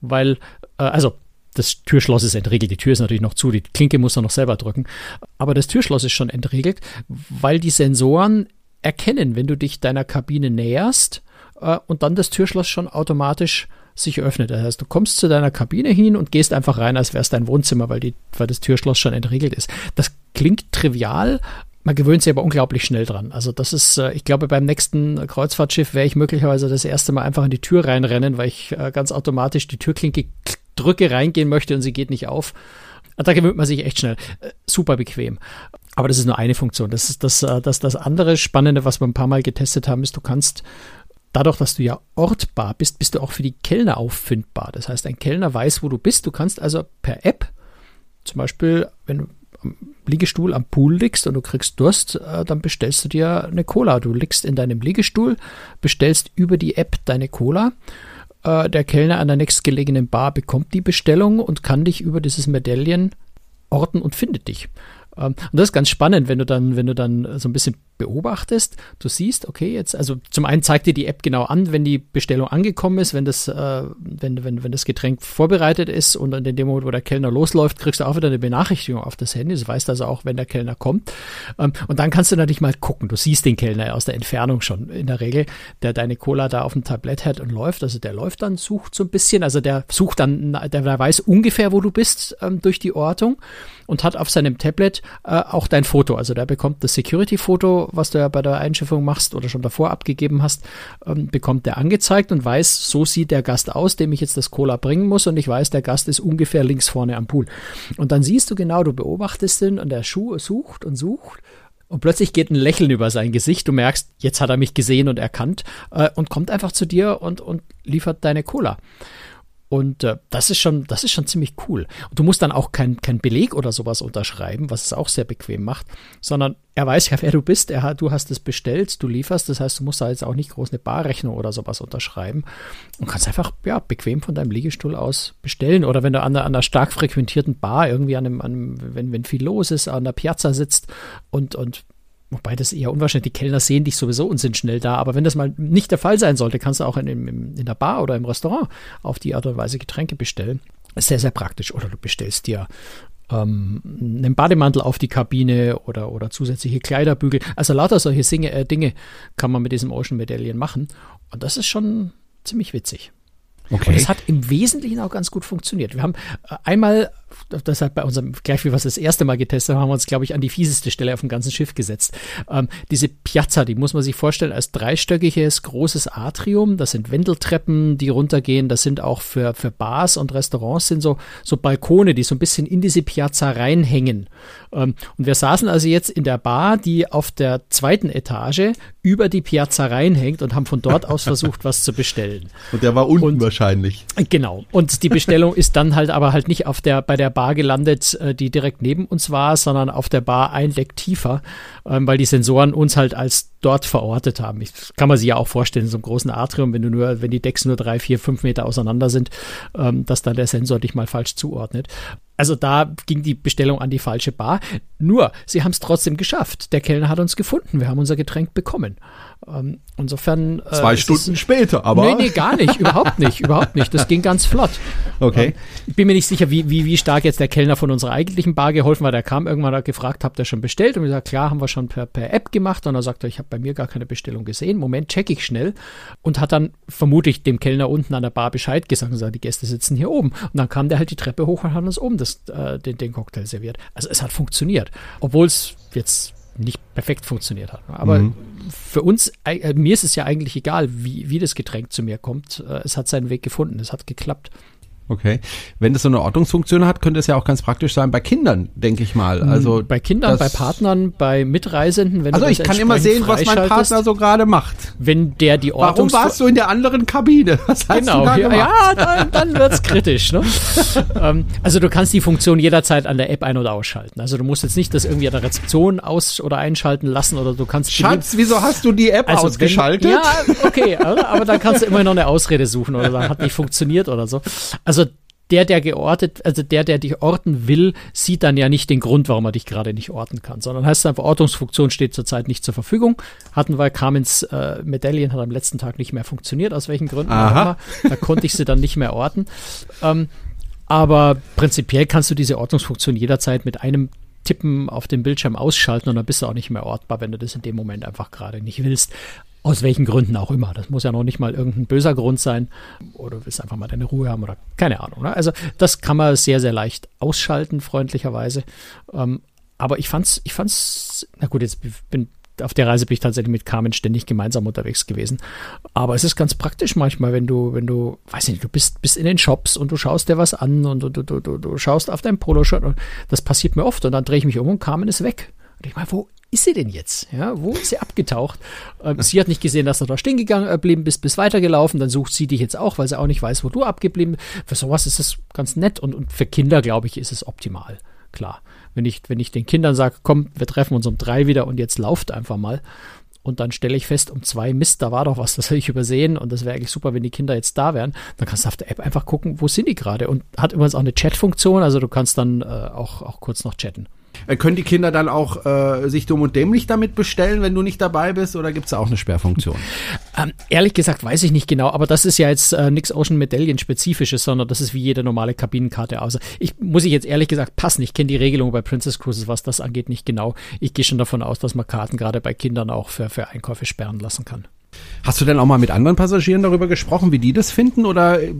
Weil, äh, also das Türschloss ist entriegelt. Die Tür ist natürlich noch zu, die Klinke muss er noch selber drücken. Aber das Türschloss ist schon entriegelt, weil die Sensoren erkennen, wenn du dich deiner Kabine näherst äh, und dann das Türschloss schon automatisch sich öffnet. Das heißt, du kommst zu deiner Kabine hin und gehst einfach rein, als wäre es dein Wohnzimmer, weil, die, weil das Türschloss schon entriegelt ist. Das klingt trivial, man gewöhnt sich aber unglaublich schnell dran. Also das ist, äh, ich glaube, beim nächsten Kreuzfahrtschiff werde ich möglicherweise das erste Mal einfach in die Tür reinrennen, weil ich äh, ganz automatisch die Türklinke drücke, reingehen möchte und sie geht nicht auf. Da gewöhnt man sich echt schnell. Äh, super bequem. Aber das ist nur eine Funktion. Das ist das, äh, das, das andere Spannende, was wir ein paar Mal getestet haben, ist, du kannst dadurch, dass du ja ortbar bist, bist du auch für die Kellner auffindbar. Das heißt, ein Kellner weiß, wo du bist. Du kannst also per App, zum Beispiel, wenn du am Liegestuhl am Pool liegst und du kriegst Durst, äh, dann bestellst du dir eine Cola. Du liegst in deinem Liegestuhl, bestellst über die App deine Cola äh, der Kellner an der nächstgelegenen Bar bekommt die Bestellung und kann dich über dieses Medaillen orten und findet dich. Ähm, und das ist ganz spannend, wenn du dann, wenn du dann so ein bisschen beobachtest, du siehst, okay, jetzt, also zum einen zeigt dir die App genau an, wenn die Bestellung angekommen ist, wenn das, äh, wenn, wenn, wenn das Getränk vorbereitet ist und in dem Moment, wo der Kellner losläuft, kriegst du auch wieder eine Benachrichtigung auf das Handy. Das weißt also auch, wenn der Kellner kommt. Ähm, und dann kannst du natürlich mal gucken. Du siehst den Kellner aus der Entfernung schon in der Regel, der deine Cola da auf dem Tablett hat und läuft. Also der läuft dann, sucht so ein bisschen, also der sucht dann, der, der weiß ungefähr, wo du bist ähm, durch die Ortung und hat auf seinem Tablet äh, auch dein Foto. Also der bekommt das Security-Foto, was du ja bei der Einschiffung machst oder schon davor abgegeben hast, ähm, bekommt der angezeigt und weiß, so sieht der Gast aus, dem ich jetzt das Cola bringen muss und ich weiß, der Gast ist ungefähr links vorne am Pool. Und dann siehst du genau, du beobachtest ihn und der Schuh sucht und sucht und plötzlich geht ein Lächeln über sein Gesicht. Du merkst, jetzt hat er mich gesehen und erkannt äh, und kommt einfach zu dir und, und liefert deine Cola. Und äh, das ist schon, das ist schon ziemlich cool. Und du musst dann auch kein, kein Beleg oder sowas unterschreiben, was es auch sehr bequem macht, sondern er weiß ja, wer du bist, er, du hast es bestellt, du lieferst, das heißt, du musst da jetzt auch nicht groß eine Barrechnung oder sowas unterschreiben und kannst einfach ja, bequem von deinem Liegestuhl aus bestellen. Oder wenn du an einer, an einer stark frequentierten Bar irgendwie an einem, an einem wenn, wenn viel los ist, an der Piazza sitzt und, und Wobei das eher unwahrscheinlich, die Kellner sehen dich sowieso und sind schnell da. Aber wenn das mal nicht der Fall sein sollte, kannst du auch in, in, in der Bar oder im Restaurant auf die Art und Weise Getränke bestellen. sehr, sehr praktisch. Oder du bestellst dir ähm, einen Bademantel auf die Kabine oder, oder zusätzliche Kleiderbügel. Also lauter solche äh, Dinge kann man mit diesem Ocean Medaillion machen. Und das ist schon ziemlich witzig. Okay. Und es hat im Wesentlichen auch ganz gut funktioniert. Wir haben äh, einmal das hat bei unserem, gleich wie wir es das erste Mal getestet haben, haben wir uns, glaube ich, an die fieseste Stelle auf dem ganzen Schiff gesetzt. Ähm, diese Piazza, die muss man sich vorstellen als dreistöckiges, großes Atrium. Das sind Wendeltreppen, die runtergehen. Das sind auch für, für Bars und Restaurants sind so, so Balkone, die so ein bisschen in diese Piazza reinhängen. Ähm, und wir saßen also jetzt in der Bar, die auf der zweiten Etage über die Piazza reinhängt und haben von dort aus versucht, was zu bestellen. Und der war unten und, wahrscheinlich. Genau. Und die Bestellung ist dann halt aber halt nicht auf der, bei der Bar gelandet, äh, die direkt neben uns war, sondern auf der Bar ein Deck tiefer, ähm, weil die Sensoren uns halt als dort verortet haben. Ich, kann man sich ja auch vorstellen, in so einem großen Atrium, wenn du nur, wenn die Decks nur drei, vier, fünf Meter auseinander sind, ähm, dass dann der Sensor dich mal falsch zuordnet. Also da ging die Bestellung an die falsche Bar. Nur, sie haben es trotzdem geschafft. Der Kellner hat uns gefunden. Wir haben unser Getränk bekommen. Ähm, insofern. Äh, Zwei Stunden später, aber. Nee, nee, gar nicht. Überhaupt nicht. Überhaupt nicht. Das ging ganz flott. Okay. Ähm, ich bin mir nicht sicher, wie, wie, wie stark jetzt der Kellner von unserer eigentlichen Bar geholfen war. Der kam irgendwann hat gefragt, habt ihr schon bestellt? Und wir gesagt, klar, haben wir schon per, per App gemacht. Und er sagte, ich habe bei mir gar keine Bestellung gesehen. Moment, check ich schnell. Und hat dann vermutlich dem Kellner unten an der Bar Bescheid gesagt und gesagt, die Gäste sitzen hier oben. Und dann kam der halt die Treppe hoch und hat uns oben das, äh, den, den Cocktail serviert. Also es hat funktioniert. Obwohl es jetzt nicht perfekt funktioniert hat. Aber mhm. für uns, äh, mir ist es ja eigentlich egal, wie, wie das Getränk zu mir kommt. Äh, es hat seinen Weg gefunden, es hat geklappt. Okay. Wenn das so eine Ordnungsfunktion hat, könnte es ja auch ganz praktisch sein bei Kindern, denke ich mal. Mm, also bei Kindern, bei Partnern, bei Mitreisenden. Wenn also ich kann immer sehen, was mein Partner so gerade macht. Wenn der die Ordnung. Warum warst du in der anderen Kabine? Was hast genau, du da gemacht? ja, dann, dann wird's kritisch. Ne? ähm, also du kannst die Funktion jederzeit an der App ein- oder ausschalten. Also du musst jetzt nicht das irgendwie an der Rezeption aus- oder einschalten lassen oder du kannst. Schatz, wieso hast du die App also ausgeschaltet? Wenn, ja, okay, aber dann kannst du immer noch eine Ausrede suchen oder dann hat nicht funktioniert oder so. Also also der, der geortet, also der, der dich orten will, sieht dann ja nicht den Grund, warum er dich gerade nicht orten kann, sondern heißt einfach, Ortungsfunktion steht zurzeit nicht zur Verfügung. Hatten wir, Carmens äh, Medaillen hat am letzten Tag nicht mehr funktioniert, aus welchen Gründen auch immer. Da konnte ich sie dann nicht mehr orten. Ähm, aber prinzipiell kannst du diese Ortungsfunktion jederzeit mit einem Tippen auf dem Bildschirm ausschalten und dann bist du auch nicht mehr ortbar, wenn du das in dem Moment einfach gerade nicht willst. Aus welchen Gründen auch immer. Das muss ja noch nicht mal irgendein böser Grund sein. Oder willst einfach mal deine Ruhe haben oder keine Ahnung. Ne? Also das kann man sehr, sehr leicht ausschalten, freundlicherweise. Ähm, aber ich fand's, ich fand's, na gut, jetzt bin auf der Reise bin ich tatsächlich mit Carmen ständig gemeinsam unterwegs gewesen. Aber es ist ganz praktisch manchmal, wenn du, wenn du, weiß nicht, du bist, bist in den Shops und du schaust dir was an und du, du, du, du schaust auf dein Poloshirt das passiert mir oft und dann drehe ich mich um und Carmen ist weg. Und ich meine, wo ist sie denn jetzt? Ja, wo ist sie abgetaucht? Ähm, sie hat nicht gesehen, dass du da stehen geblieben bist, bist weitergelaufen, dann sucht sie dich jetzt auch, weil sie auch nicht weiß, wo du abgeblieben bist. Für sowas ist es ganz nett und, und für Kinder, glaube ich, ist es optimal. Klar. Wenn ich, wenn ich den Kindern sage, komm, wir treffen uns um drei wieder und jetzt lauft einfach mal. Und dann stelle ich fest, um zwei, Mist, da war doch was, das habe ich übersehen und das wäre eigentlich super, wenn die Kinder jetzt da wären. Dann kannst du auf der App einfach gucken, wo sind die gerade und hat übrigens auch eine Chat-Funktion, also du kannst dann äh, auch, auch kurz noch chatten. Äh, können die Kinder dann auch äh, sich dumm und dämlich damit bestellen, wenn du nicht dabei bist, oder gibt es auch eine Sperrfunktion? Ähm, ehrlich gesagt weiß ich nicht genau, aber das ist ja jetzt äh, nix Ocean Medaillen spezifisches, sondern das ist wie jede normale Kabinenkarte. Also ich muss ich jetzt ehrlich gesagt passen. Ich kenne die Regelung bei Princess Cruises, was das angeht, nicht genau. Ich gehe schon davon aus, dass man Karten gerade bei Kindern auch für, für Einkäufe sperren lassen kann. Hast du denn auch mal mit anderen Passagieren darüber gesprochen, wie die das finden? Oder äh,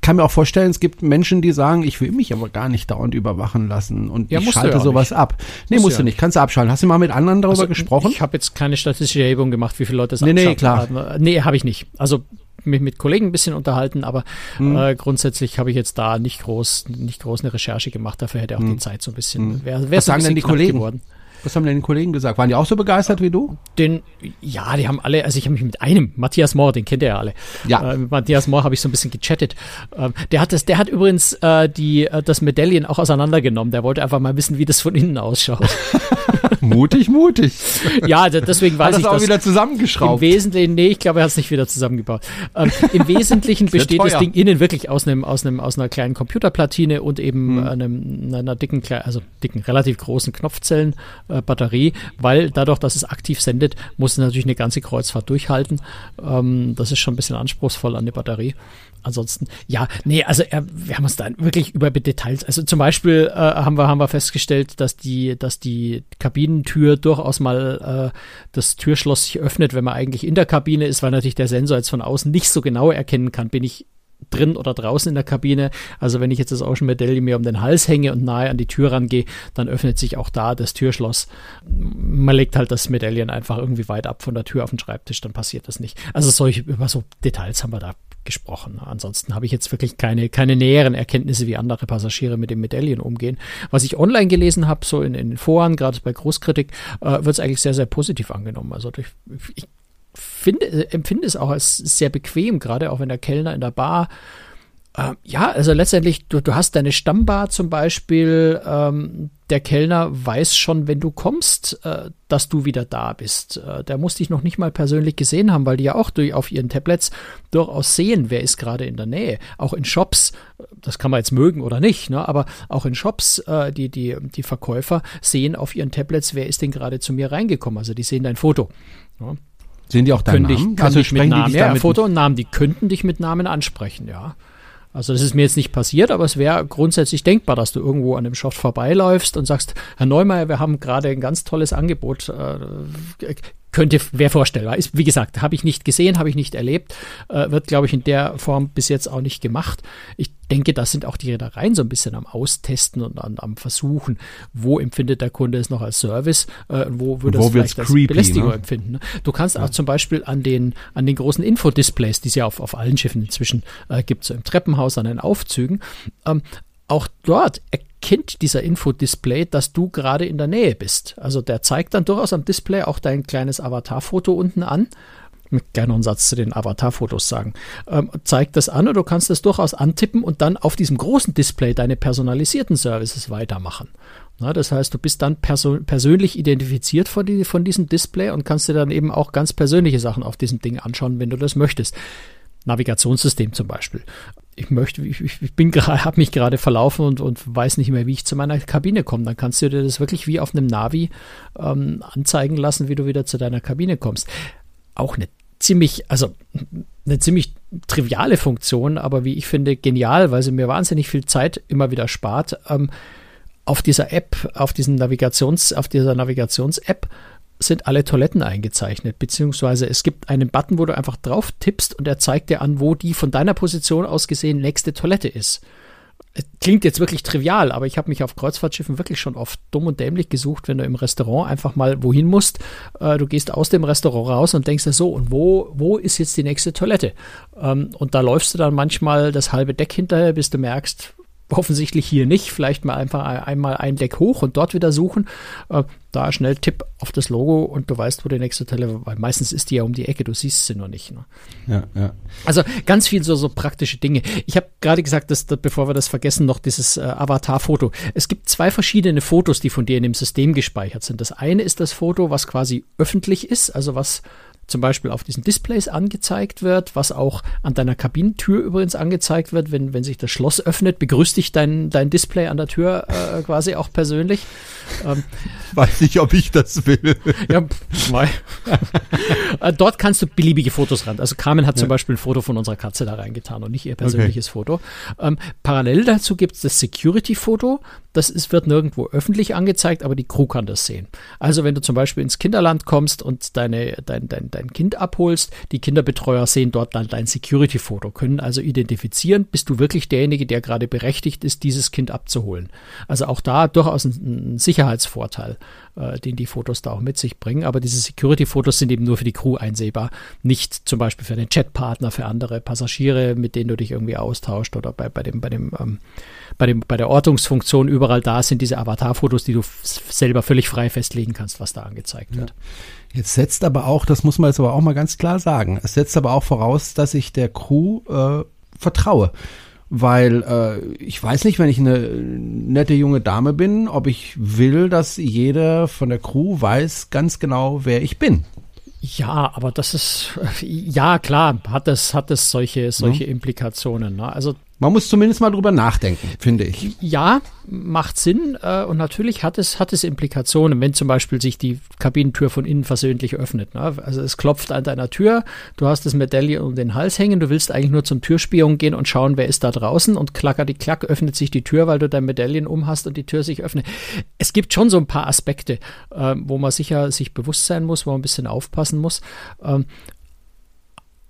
kann mir auch vorstellen, es gibt Menschen, die sagen, ich will mich aber gar nicht dauernd überwachen lassen und ja, ich schalte sowas nicht. ab. Nee, musst, musst du nicht, kannst du abschalten. Hast du mal mit anderen darüber also, gesprochen? Ich habe jetzt keine statistische Erhebung gemacht, wie viele Leute das nee, nee, klar. haben. Nee, habe ich nicht. Also mich mit Kollegen ein bisschen unterhalten, aber hm. äh, grundsätzlich habe ich jetzt da nicht groß, nicht groß eine Recherche gemacht. Dafür hätte auch hm. die Zeit so ein bisschen. Hm. Wär, wär Was so sagen denn die Kollegen? Geworden. Was haben denn die Kollegen gesagt? Waren die auch so begeistert wie du? Den, ja, die haben alle, also ich habe mich mit einem, Matthias Mohr, den kennt ihr ja alle. Ja. Äh, mit Matthias Mohr habe ich so ein bisschen gechattet. Ähm, der hat das, der hat übrigens äh, die, äh, das Medaillen auch auseinandergenommen. Der wollte einfach mal wissen, wie das von innen ausschaut. mutig, mutig. Ja, deswegen weiß hat ich das. auch wieder zusammengeschraubt? Im Wesentlichen, nee, ich glaube, er hat es nicht wieder zusammengebaut. Ähm, Im Wesentlichen besteht das Ding innen wirklich aus einem, aus einem, aus einer kleinen Computerplatine und eben hm. einem, einer dicken, also dicken, relativ großen Knopfzellenbatterie, weil dadurch, dass es aktiv sendet, muss es natürlich eine ganze Kreuzfahrt durchhalten. Ähm, das ist schon ein bisschen anspruchsvoll an die Batterie ansonsten, ja, nee, also er, wir haben uns da wirklich über Details, also zum Beispiel äh, haben wir haben wir festgestellt, dass die dass die Kabinentür durchaus mal äh, das Türschloss sich öffnet, wenn man eigentlich in der Kabine ist, weil natürlich der Sensor jetzt von außen nicht so genau erkennen kann, bin ich drin oder draußen in der Kabine. Also wenn ich jetzt das Ocean Medaille mir um den Hals hänge und nahe an die Tür rangehe, dann öffnet sich auch da das Türschloss. Man legt halt das Medaillen einfach irgendwie weit ab von der Tür auf den Schreibtisch, dann passiert das nicht. Also solche, über so Details haben wir da gesprochen. Ansonsten habe ich jetzt wirklich keine, keine näheren Erkenntnisse, wie andere Passagiere mit den Medaillen umgehen. Was ich online gelesen habe, so in, in den Foren, gerade bei Großkritik, äh, wird es eigentlich sehr, sehr positiv angenommen. Also ich, ich finde, empfinde es auch als sehr bequem, gerade auch wenn der Kellner in der Bar Ähm, ja, also letztendlich, du, du hast deine Stammbar zum Beispiel, ähm, der Kellner weiß schon, wenn du kommst, äh, dass du wieder da bist. Äh, der muss dich noch nicht mal persönlich gesehen haben, weil die ja auch durch, auf ihren Tablets durchaus sehen, wer ist gerade in der Nähe. Auch in Shops, das kann man jetzt mögen oder nicht, ne? aber auch in Shops, äh, die, die, die Verkäufer sehen auf ihren Tablets, wer ist denn gerade zu mir reingekommen. Also die sehen dein Foto. Ja. Sehen die auch deinen Namen? Dich, also sprechen mit Namen, die dich ja, Foto und Namen, die könnten dich mit Namen ansprechen, ja. Also das ist mir jetzt nicht passiert, aber es wäre grundsätzlich denkbar, dass du irgendwo an dem Shop vorbeiläufst und sagst, Herr Neumeier, wir haben gerade ein ganz tolles Angebot. Äh, könnte, wäre vorstellbar. Ist, wie gesagt, habe ich nicht gesehen, habe ich nicht erlebt, äh, wird, glaube ich, in der Form bis jetzt auch nicht gemacht. Ich denke, das sind auch die Reedereien so ein bisschen am Austesten und an, am Versuchen, wo empfindet der Kunde es noch als Service, äh, wo würde es vielleicht als creepy, Belästigung ne? empfinden. Ne? Du kannst ja. auch zum Beispiel an den, an den großen Infodisplays, die es ja auf, auf allen Schiffen inzwischen äh, gibt, so im Treppenhaus, an den Aufzügen, ähm, auch dort erkennt dieser Infodisplay, dass du gerade in der Nähe bist. Also der zeigt dann durchaus am Display auch dein kleines Avatarfoto unten an. Gerne einen Satz zu den Avatarfotos sagen. Ähm, zeigt das an und du kannst das durchaus antippen und dann auf diesem großen Display deine personalisierten Services weitermachen. Na, das heißt, du bist dann perso persönlich identifiziert von, die, von diesem Display und kannst dir dann eben auch ganz persönliche Sachen auf diesem Ding anschauen, wenn du das möchtest. Navigationssystem zum Beispiel ich möchte, ich, ich bin gerade, habe mich gerade verlaufen und, und weiß nicht mehr, wie ich zu meiner Kabine komme. Dann kannst du dir das wirklich wie auf einem Navi ähm, anzeigen lassen, wie du wieder zu deiner Kabine kommst. Auch eine ziemlich, also eine ziemlich triviale Funktion, aber wie ich finde, genial, weil sie mir wahnsinnig viel Zeit immer wieder spart. Ähm, auf dieser App, auf diesen Navigations, auf dieser Navigations-App sind alle Toiletten eingezeichnet, beziehungsweise es gibt einen Button, wo du einfach drauf tippst und er zeigt dir an, wo die von deiner Position aus gesehen nächste Toilette ist. Klingt jetzt wirklich trivial, aber ich habe mich auf Kreuzfahrtschiffen wirklich schon oft dumm und dämlich gesucht, wenn du im Restaurant einfach mal wohin musst. Äh, du gehst aus dem Restaurant raus und denkst dir so, und wo, wo ist jetzt die nächste Toilette? Ähm, und da läufst du dann manchmal das halbe Deck hinterher, bis du merkst, offensichtlich hier nicht. Vielleicht mal einfach einmal ein Deck hoch und dort wieder suchen. Äh, da schnell Tipp auf das Logo und du weißt, wo die nächste Tele, weil meistens ist die ja um die Ecke, du siehst sie nur nicht. Ne? Ja, ja. Also ganz viel so, so praktische Dinge. Ich habe gerade gesagt, dass, bevor wir das vergessen, noch dieses äh, Avatar-Foto. Es gibt zwei verschiedene Fotos, die von dir in dem System gespeichert sind. Das eine ist das Foto, was quasi öffentlich ist, also was zum Beispiel auf diesen Displays angezeigt wird, was auch an deiner Kabinentür übrigens angezeigt wird, wenn, wenn sich das Schloss öffnet, begrüßt dich dein, dein Display an der Tür äh, quasi auch persönlich. Ähm, Weiß nicht, ob ich das will. Ja, mal. Äh, dort kannst du beliebige Fotos ran. Also Carmen hat ja. zum Beispiel ein Foto von unserer Katze da reingetan und nicht ihr persönliches okay. Foto. Ähm, parallel dazu gibt es das Security-Foto. Das ist, wird nirgendwo öffentlich angezeigt, aber die Crew kann das sehen. Also wenn du zum Beispiel ins Kinderland kommst und deine, dein, dein, dein Kind abholst, die Kinderbetreuer sehen dort dann dein Security-Foto, können also identifizieren, bist du wirklich derjenige, der gerade berechtigt ist, dieses Kind abzuholen. Also auch da durchaus ein, ein Sicherheitsvorteil, äh, den die Fotos da auch mit sich bringen. Aber diese Security-Fotos sind eben nur für die Crew einsehbar, nicht zum Beispiel für den Chatpartner, für andere Passagiere, mit denen du dich irgendwie austauscht oder bei, bei dem, bei dem, ähm, bei dem, bei der Ortungsfunktion überall da sind diese Avatar-Fotos, die du selber völlig frei festlegen kannst, was da angezeigt wird. Jetzt setzt aber auch, das muss man jetzt aber auch mal ganz klar sagen, es setzt aber auch voraus, dass ich der Crew äh, vertraue. Weil äh, ich weiß nicht, wenn ich eine nette junge Dame bin, ob ich will, dass jeder von der Crew weiß ganz genau, wer ich bin. Ja, aber das ist ja klar, hat es hat es solche solche ja. Implikationen. Ne? Also man muss zumindest mal drüber nachdenken, finde ich. Ja, macht Sinn äh, und natürlich hat es, hat es Implikationen, wenn zum Beispiel sich die Kabinentür von innen versöhnlich öffnet. Ne? Also es klopft an deiner Tür, du hast das Medaille um den Hals hängen, du willst eigentlich nur zum Türspion gehen und schauen, wer ist da draußen und klacker die Klack öffnet sich die Tür, weil du dein Medaillen um hast und die Tür sich öffnet. Es gibt schon so ein paar Aspekte, äh, wo man sicher sich bewusst sein muss, wo man ein bisschen aufpassen muss. Ähm,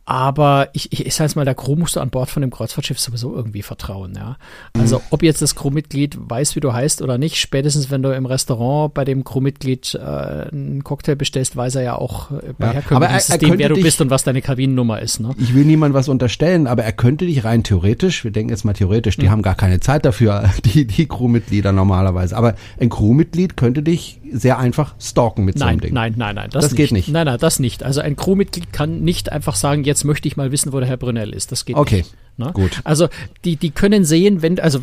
aber ich, ich, ich sage mal, der Crew musst du an Bord von dem Kreuzfahrtschiff sowieso irgendwie vertrauen, ja. Also mhm. ob jetzt das Crewmitglied weiß, wie du heißt oder nicht, spätestens wenn du im Restaurant bei dem Crewmitglied äh, einen Cocktail bestellst, weiß er ja auch äh, bei ja, herkömmlichem System, wer du dich, bist und was deine Kabinennummer ist. Ne? Ich will niemandem was unterstellen, aber er könnte dich rein theoretisch, wir denken jetzt mal theoretisch, die mhm. haben gar keine Zeit dafür, die, die Crewmitglieder normalerweise, aber ein Crewmitglied könnte dich sehr einfach stalken mit nein, so einem Ding. Nein, nein, nein, das, das nicht. geht nicht. Nein, nein, das nicht. Also ein Crewmitglied kann nicht einfach sagen, jetzt möchte ich mal wissen, wo der Herr Brunel ist. Das geht okay. nicht. Ne? Gut. Also die, die können sehen, wenn, also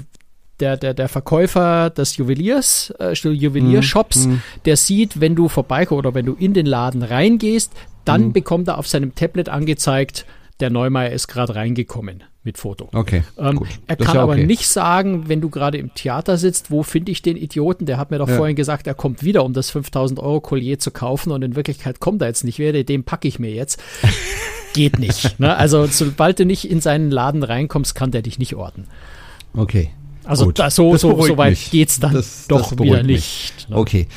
der, der, der Verkäufer des Juweliers, äh, Juweliershops, Mhm. der sieht, wenn du vorbeikommst oder wenn du in den Laden reingehst, dann Mhm. bekommt er auf seinem Tablet angezeigt, der Neumeier ist gerade reingekommen mit Foto. Okay. Ähm, gut. er Das kann ja aber okay. nicht sagen, wenn du gerade im Theater sitzt, wo finde ich den Idioten? Der hat mir doch Ja. vorhin gesagt, er kommt wieder, um das 5000 Euro Collier zu kaufen und in Wirklichkeit kommt er jetzt nicht wieder, den packe ich mir jetzt. Geht nicht. Ne? Also sobald du nicht in seinen Laden reinkommst, kann der dich nicht orten. Okay. Also da, so, Das so, so weit mich. geht's dann Das- doch das wieder nicht. ne? Okay.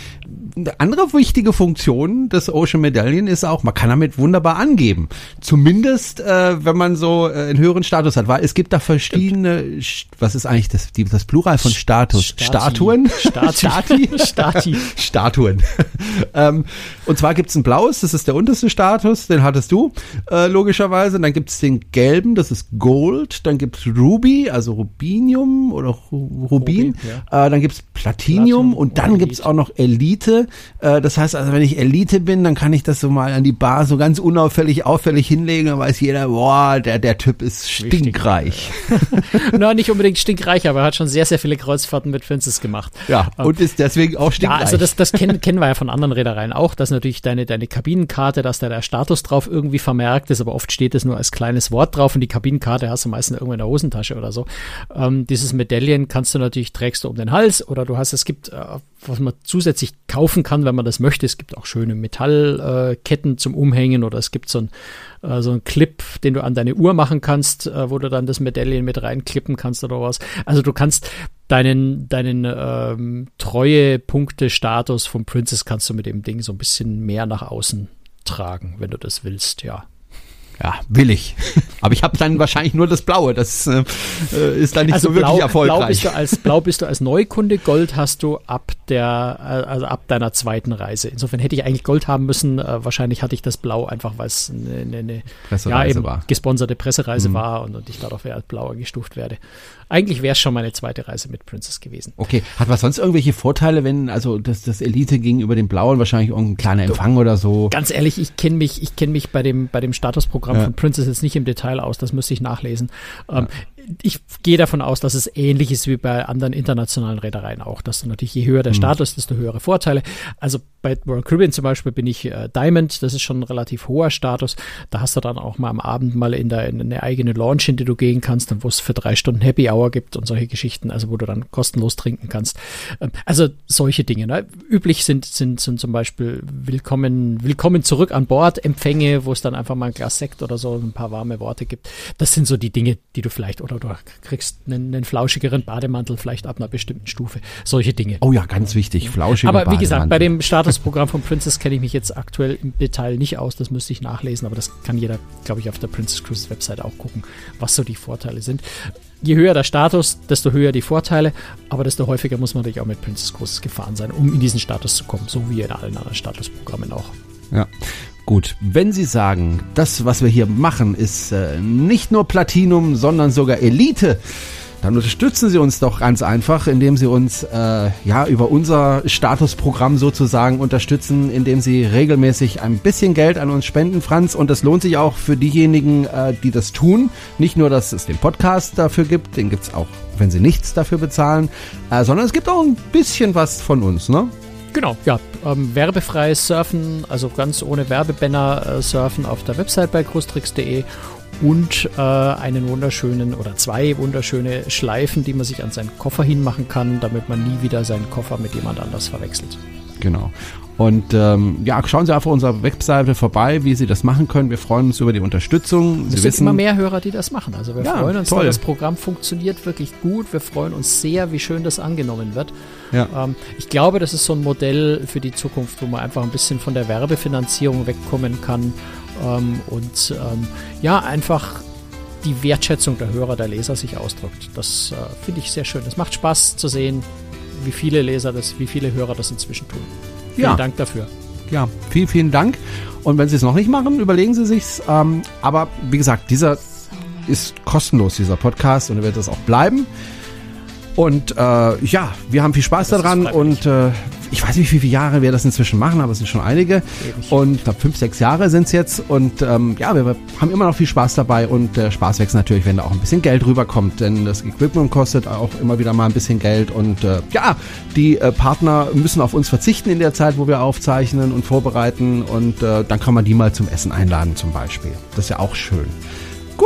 Eine andere wichtige Funktion des Ocean Medaillion ist auch, man kann damit wunderbar angeben. Zumindest, äh, wenn man so äh, einen höheren Status hat, weil es gibt da verschiedene, was ist eigentlich das, die, das Plural von Status? Statuen? Stati. Stati. Statuen. ähm, und zwar gibt's ein blaues, das ist der unterste Status, den hattest du, äh, logischerweise. Und dann gibt's den gelben, das ist Gold. Dann gibt's Ruby, also Rubinium oder Ru Rubin. Rubin, äh, dann gibt's Platinium Platinum und dann gibt's Elite. auch noch Elite. Äh, das heißt also, wenn ich Elite bin, dann kann ich das so mal an die Bar so ganz unauffällig, auffällig hinlegen. Dann weiß jeder, boah, der, der Typ ist stinkreich. Na, nicht unbedingt stinkreich, aber er hat schon sehr, sehr viele Kreuzfahrten mit Princess gemacht. Ja, Ähm, und ist deswegen auch Ja, stinkreich. also das, das kennen, kennen wir ja von anderen Reedereien auch, dass natürlich deine, deine Kabinenkarte, dass da der Status drauf irgendwie vermerkt ist, aber oft steht es nur als kleines Wort drauf und die Kabinenkarte hast du meistens irgendwo in der Hosentasche oder so. Ähm, dieses Medaillen kannst du natürlich, trägst du um den Hals oder du hast, es gibt, äh, was man zusätzlich kaufen kann, wenn man das möchte. Es gibt auch schöne Metallketten äh, zum Umhängen oder es gibt so ein, äh, so Clip, den du an deine Uhr machen kannst, äh, wo du dann das Medaillen mit reinklippen kannst oder was. Also du kannst deinen, deinen ähm, Treue-Punkte-Status vom Princess kannst du mit dem Ding so ein bisschen mehr nach außen tragen, wenn du das willst, ja. Ja, will ich. Aber ich habe dann wahrscheinlich nur das Blaue. Das äh, äh, ist dann nicht also so wirklich blau, erfolgreich. blau bist du als blau bist du als Neukunde, Gold hast du ab der also ab deiner zweiten Reise. Insofern hätte ich eigentlich Gold haben müssen. Äh, wahrscheinlich hatte ich das Blau einfach, weil es eine, eine, eine ja, Pressereise eben war. gesponserte Pressereise Mhm. war und, und ich dadurch als blauer gestuft werde. Eigentlich wäre es schon meine zweite Reise mit Princess gewesen. Okay, hat was sonst irgendwelche Vorteile, wenn also das, das Elite gegenüber dem Blauen wahrscheinlich irgendein kleiner Empfang oder so? Ganz ehrlich, ich kenne mich, ich kenne mich bei dem, bei dem Statusprogramm Ja. von Princess jetzt nicht im Detail aus, das müsste ich nachlesen. Ähm, Ich gehe davon aus, dass es ähnlich ist wie bei anderen internationalen Reedereien auch, dass du natürlich je höher der Status, desto höhere Vorteile. Also bei Royal Caribbean zum Beispiel bin ich äh, Diamond, das ist schon ein relativ hoher Status. Da hast du dann auch mal am Abend mal in, der, in eine eigene Lounge, in die du gehen kannst und wo es für drei Stunden Happy Hour gibt und solche Geschichten, also wo du dann kostenlos trinken kannst. Ähm, also solche Dinge. Ne? Üblich sind, sind, sind zum Beispiel Willkommen, Willkommen zurück an Bord, Empfänge, wo es dann einfach mal ein Glas Sekt oder so, ein paar warme Worte gibt. Das sind so die Dinge, die du vielleicht, oder du kriegst einen, einen flauschigeren Bademantel vielleicht ab einer bestimmten Stufe. Solche Dinge. Oh ja, ganz wichtig, flauschige Aber wie gesagt, bei Bademantel. dem Statusprogramm von Princess kenne ich mich jetzt aktuell im Detail nicht aus. Das müsste ich nachlesen, aber das kann jeder, glaube ich, auf der Princess Cruises Website auch gucken, was so die Vorteile sind. Je höher der Status, desto höher die Vorteile, aber desto häufiger muss man natürlich auch mit Princess Cruises gefahren sein, um in diesen Status zu kommen, so wie in allen anderen Statusprogrammen auch. Ja. Gut, wenn Sie sagen, das, was wir hier machen, ist äh, nicht nur Platinum, sondern sogar Elite, dann unterstützen Sie uns doch ganz einfach, indem Sie uns äh, ja über unser Statusprogramm sozusagen unterstützen, indem Sie regelmäßig ein bisschen Geld an uns spenden, Franz. Und das lohnt sich auch für diejenigen, äh, die das tun. Nicht nur, dass es den Podcast dafür gibt, den gibt's auch, wenn Sie nichts dafür bezahlen, äh, sondern es gibt auch ein bisschen was von uns, ne? Genau, ja, ähm, werbefreies Surfen, also ganz ohne Werbebanner äh, surfen auf der Website bei cruistricks.de und äh, einen wunderschönen oder zwei wunderschöne Schleifen, die man sich an seinen Koffer hinmachen kann, damit man nie wieder seinen Koffer mit jemand anders verwechselt. Genau. Und ähm, ja, schauen Sie einfach auf unserer Webseite vorbei, wie Sie das machen können. Wir freuen uns über die Unterstützung. Es Sie sind wissen, immer mehr Hörer, die das machen. Also wir Ja, freuen uns, toll. weil das Programm funktioniert wirklich gut. Wir freuen uns sehr, wie schön das angenommen wird. Ja. Ähm, ich glaube, das ist so ein Modell für die Zukunft, wo man einfach ein bisschen von der Werbefinanzierung wegkommen kann ähm, und ähm, ja, einfach die Wertschätzung der Hörer, der Leser sich ausdrückt. Das äh, finde ich sehr schön. Es macht Spaß zu sehen, wie viele Leser das, wie viele Hörer das inzwischen tun. Vielen Ja. Dank dafür. Ja, vielen, vielen Dank. Und wenn Sie es noch nicht machen, überlegen Sie sich's. Ähm, aber wie gesagt, dieser ist kostenlos, dieser Podcast, und er wird es auch bleiben. Und äh, ja, wir haben viel Spaß Das daran und äh, ich weiß nicht, wie viele Jahre wir das inzwischen machen, aber es sind schon einige. Ewig. Und ich glaube, fünf, sechs Jahre sind es jetzt. Und ähm, ja, wir haben immer noch viel Spaß dabei und der Spaß wächst natürlich, wenn da auch ein bisschen Geld rüberkommt, denn das Equipment kostet auch immer wieder mal ein bisschen Geld und äh, ja, die äh, Partner müssen auf uns verzichten in der Zeit, wo wir aufzeichnen und vorbereiten und äh, dann kann man die mal zum Essen einladen zum Beispiel. Das ist ja auch schön.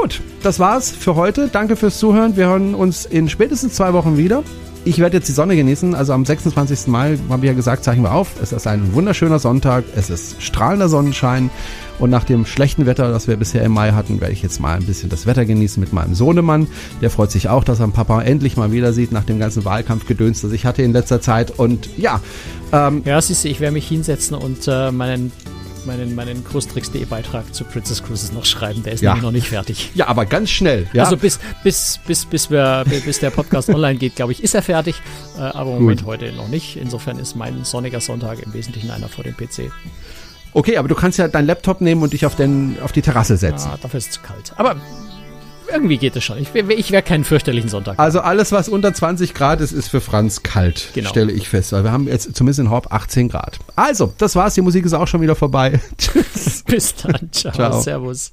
Gut, das war's für heute. Danke fürs Zuhören. Wir hören uns in spätestens zwei Wochen wieder. Ich werde jetzt die Sonne genießen. Also am 26. Mai haben wir ja gesagt, zeichnen wir auf. Es ist ein wunderschöner Sonntag. Es ist strahlender Sonnenschein. Und nach dem schlechten Wetter, das wir bisher im Mai hatten, werde ich jetzt mal ein bisschen das Wetter genießen mit meinem Sohnemann. Der freut sich auch, dass er Papa endlich mal wieder sieht nach dem ganzen Wahlkampfgedöns, das ich hatte in letzter Zeit. Und ja, ähm, Ja, siehst du, ich werde mich hinsetzen und äh, meinen, meinen, meinen Cruistricks.de Beitrag zu Princess Cruises noch schreiben. Der ist Ja. nämlich noch nicht fertig. ja, aber ganz schnell. Ja? Also bis, bis, bis, bis, wir, bis der Podcast online geht, glaube ich, ist er fertig. Äh, aber im Moment heute noch nicht. Insofern ist mein sonniger Sonntag im Wesentlichen einer vor dem PC. okay, aber du kannst ja deinen Laptop nehmen und dich auf, den, auf die Terrasse setzen. Ah, dafür ist es zu kalt. Aber irgendwie geht es schon. Ich, ich werde keinen fürchterlichen Sonntag. Also alles, was unter 20 Grad ist, ist für Franz kalt, Genau. stelle ich fest. Weil wir haben jetzt zumindest in Horb 18 Grad. Also, das war's. Die Musik ist auch schon wieder vorbei. Tschüss. Bis dann. Ciao. Ciao. Servus.